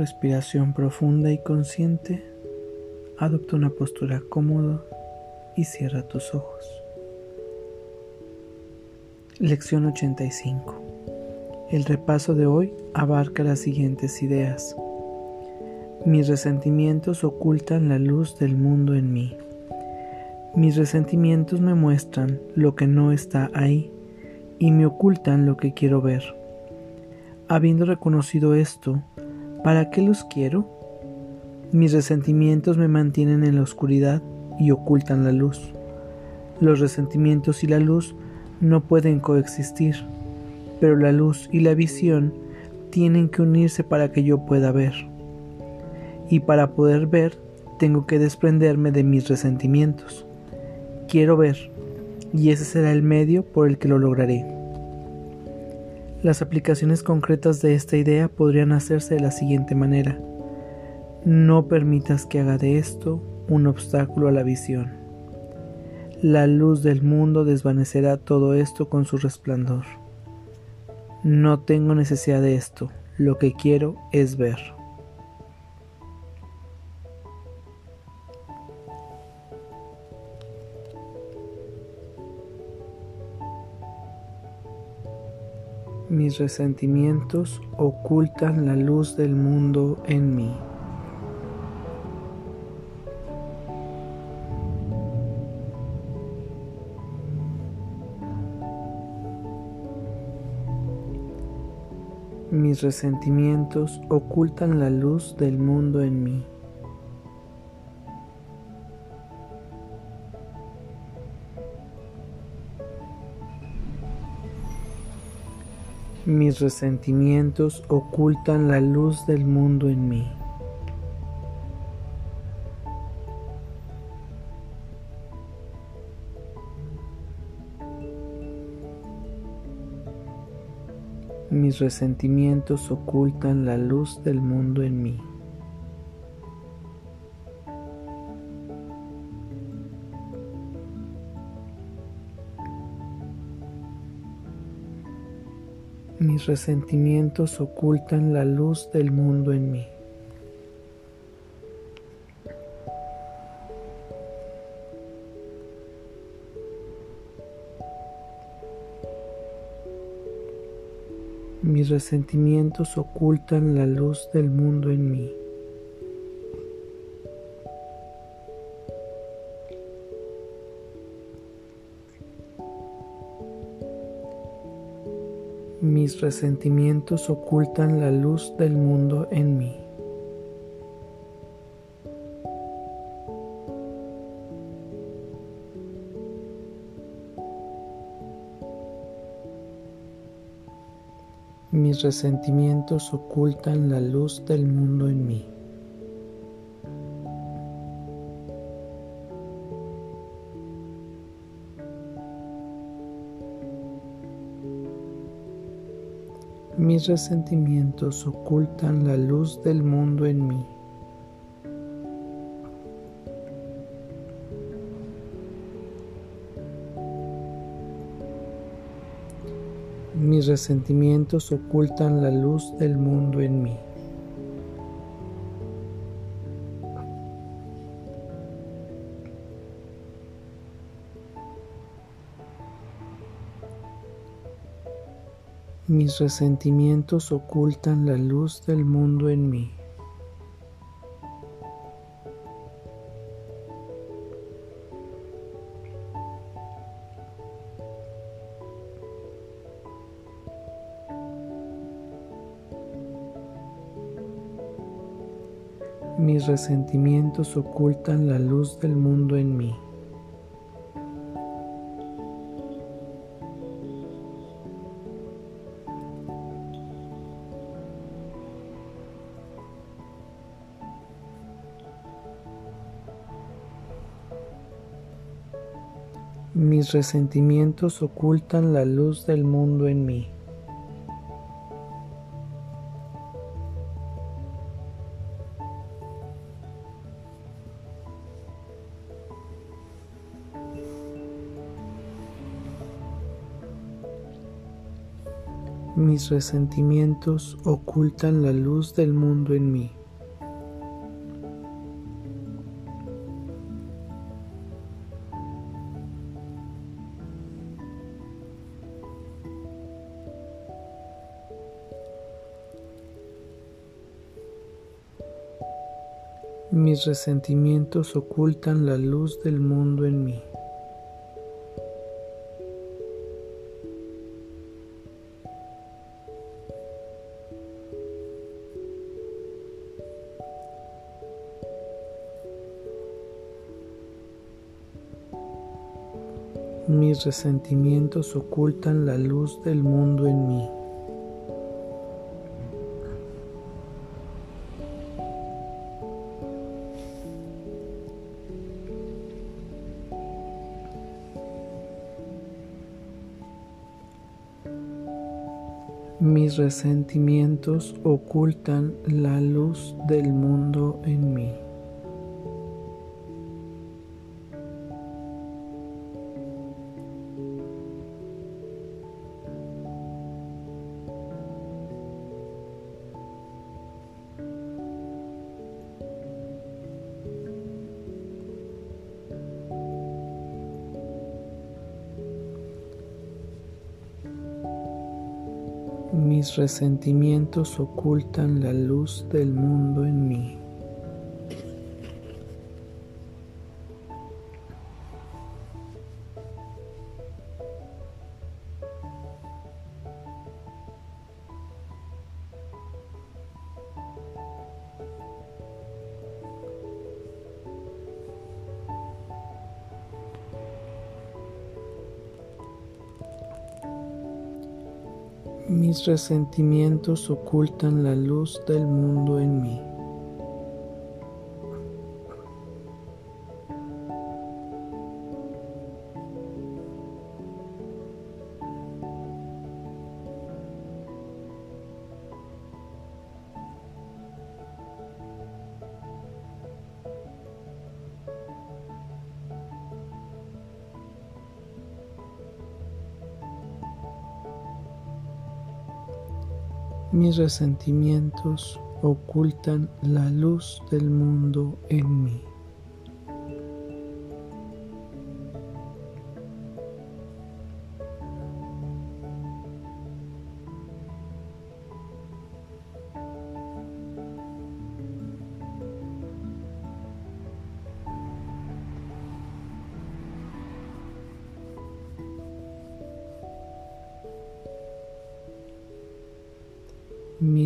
respiración profunda y consciente, adopta una postura cómoda y cierra tus ojos. Lección 85. El repaso de hoy abarca las siguientes ideas. Mis resentimientos ocultan la luz del mundo en mí. Mis resentimientos me muestran lo que no está ahí y me ocultan lo que quiero ver. Habiendo reconocido esto, ¿para qué los quiero? Mis resentimientos me mantienen en la oscuridad y ocultan la luz. Los resentimientos y la luz no pueden coexistir, pero la luz y la visión tienen que unirse para que yo pueda ver. Y para poder ver, tengo que desprenderme de mis resentimientos. Quiero ver, y ese será el medio por el que lo lograré. Las aplicaciones concretas de esta idea podrían hacerse de la siguiente manera. No permitas que haga de esto un obstáculo a la visión. La luz del mundo desvanecerá todo esto con su resplandor. No tengo necesidad de esto, lo que quiero es ver. Mis resentimientos ocultan la luz del mundo en mí. Mis resentimientos ocultan la luz del mundo en mí. Mis resentimientos ocultan la luz del mundo en mí. Mis resentimientos ocultan la luz del mundo en mí. Mis resentimientos ocultan la luz del mundo en mí. Mis resentimientos ocultan la luz del mundo en mí. Mis resentimientos ocultan la luz del mundo en mí. Mis resentimientos ocultan la luz del mundo en mí. Mis resentimientos ocultan la luz del mundo en mí. Mis resentimientos ocultan la luz del mundo en mí. Mis resentimientos ocultan la luz del mundo en mí. Mis resentimientos ocultan la luz del mundo en mí. Mis resentimientos ocultan la luz del mundo en mí. Mis resentimientos ocultan la luz del mundo en mí. Mis resentimientos ocultan la luz del mundo en mí. Mis resentimientos ocultan la luz del mundo en mí. Resentimientos ocultan la luz del mundo en mí. Mis resentimientos ocultan la luz del mundo en mí. Mis resentimientos ocultan la luz del mundo en mí. Mis resentimientos ocultan la luz del mundo en mí.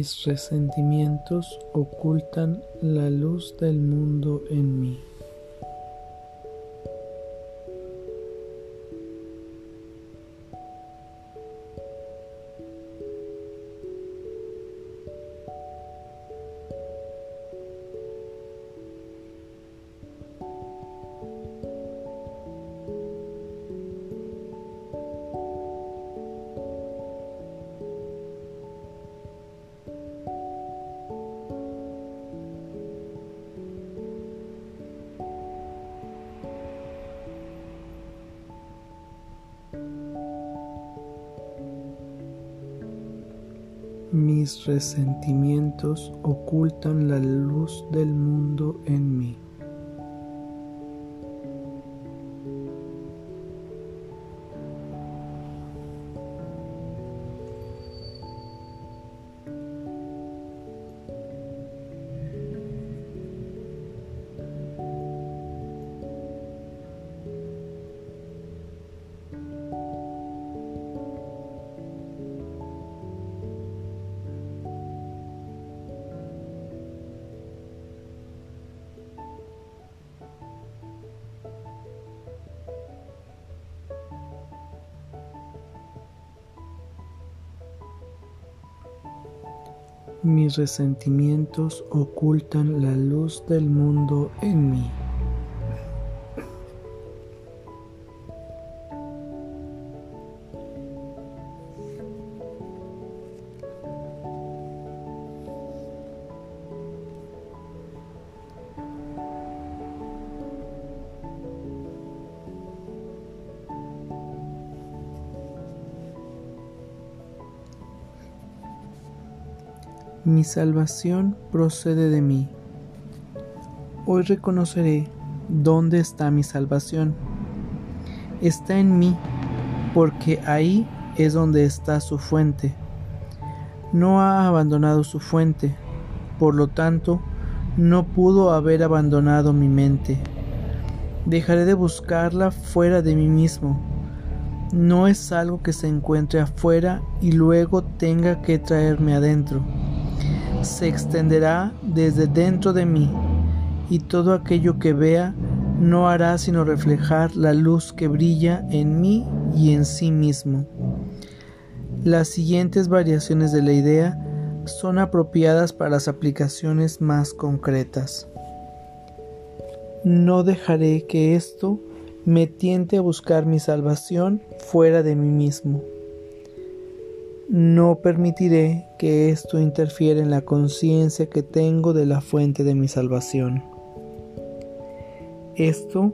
Mis resentimientos ocultan la luz del mundo en mí. Mis resentimientos ocultan la luz del mundo en mí. Mis resentimientos ocultan la luz del mundo en mí. Mi salvación procede de mí. Hoy reconoceré dónde está mi salvación. Está en mí, porque ahí es donde está su fuente. No ha abandonado su fuente, por lo tanto, no pudo haber abandonado mi mente. Dejaré de buscarla fuera de mí mismo. No es algo que se encuentre afuera y luego tenga que traerme adentro. Se extenderá desde dentro de mí y todo aquello que vea no hará sino reflejar la luz que brilla en mí y en sí mismo. Las siguientes variaciones de la idea son apropiadas para las aplicaciones más concretas. No dejaré que esto me tiente a buscar mi salvación fuera de mí mismo. No permitiré que esto interfiera en la conciencia que tengo de la fuente de mi salvación. Esto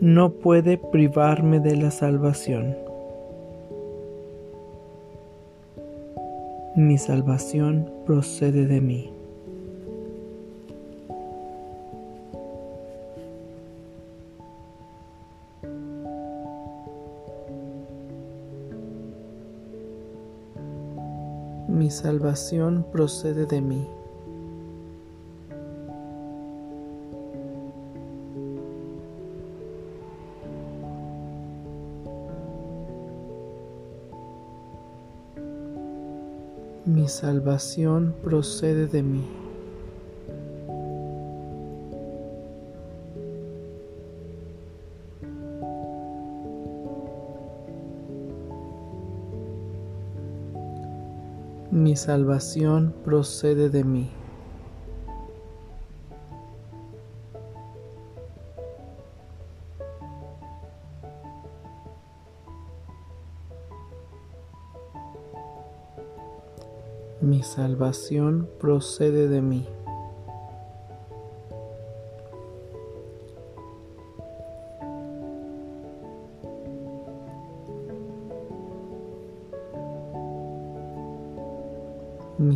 no puede privarme de la salvación. Mi salvación procede de mí. Mi salvación procede de mí. Mi salvación procede de mí. Mi salvación procede de mí. Mi salvación procede de mí.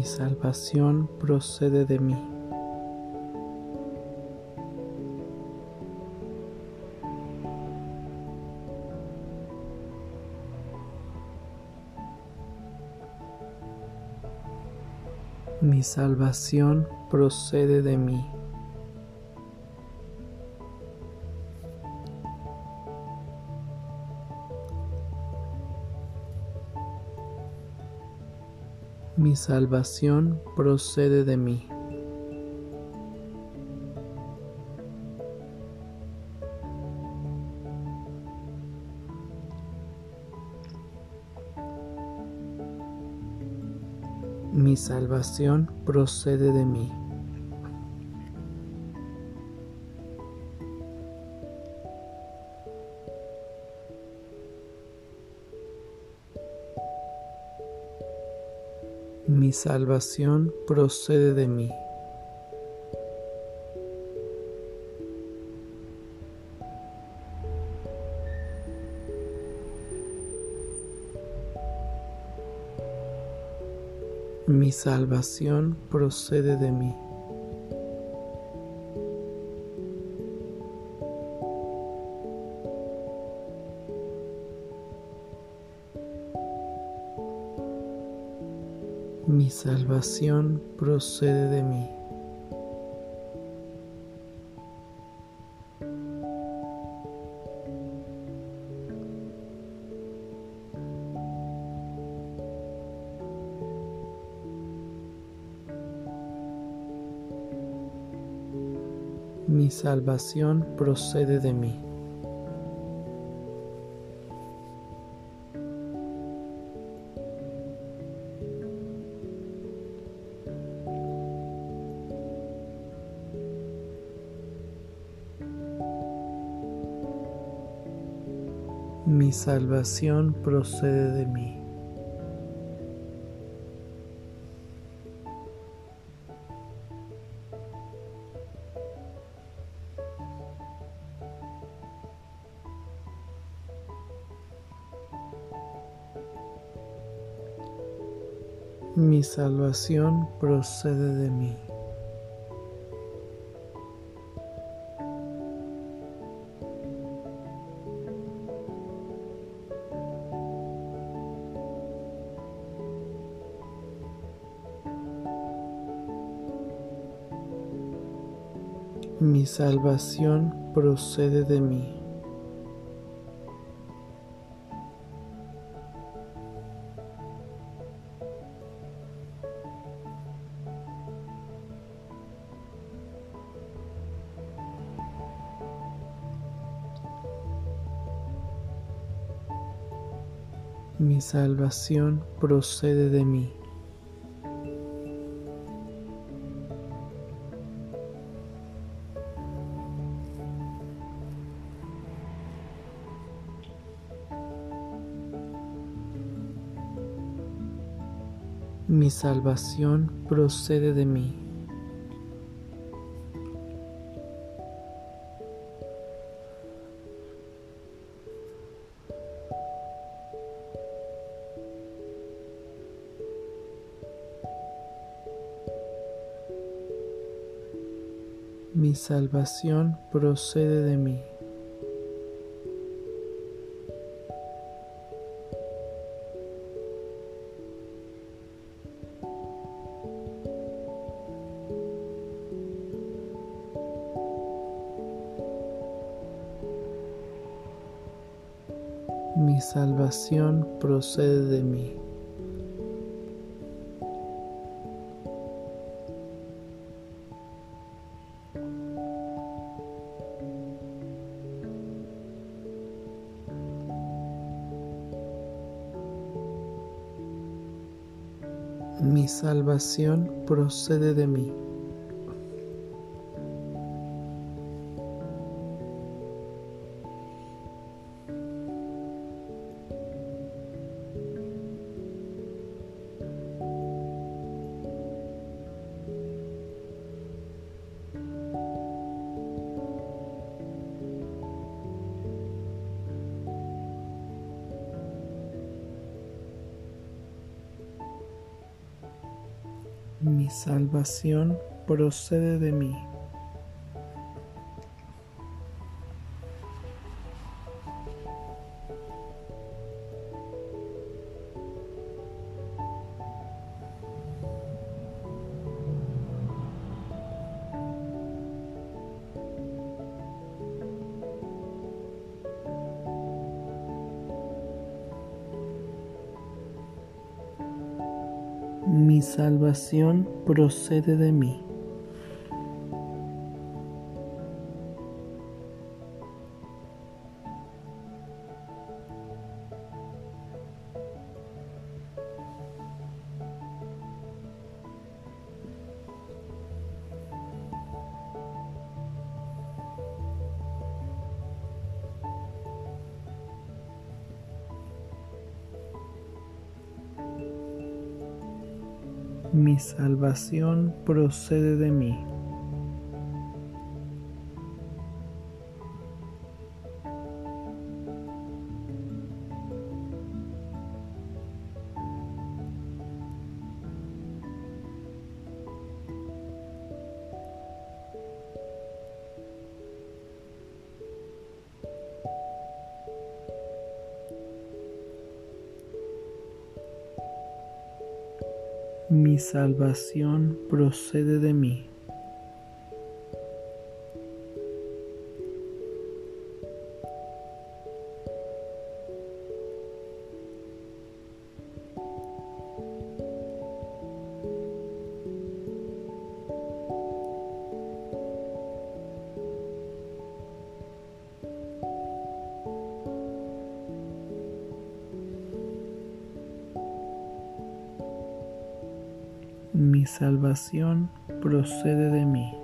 Mi salvación procede de mí. Mi salvación procede de mí. Mi salvación procede de mí. Mi salvación procede de mí. Mi salvación procede de mí. Mi salvación procede de mí. Mi salvación procede de mí. Mi salvación procede de mí. Mi salvación procede de mí. Mi salvación procede de mí. Mi salvación procede de mí. Mi salvación procede de mí. Mi salvación procede de mí. Mi salvación procede de mí. Mi salvación procede de mí. Mi salvación procede de mí. Mi salvación procede de mí. Mi salvación procede de mí. Mi salvación procede de mí. Salvación procede de mí. Mi salvación procede de mí.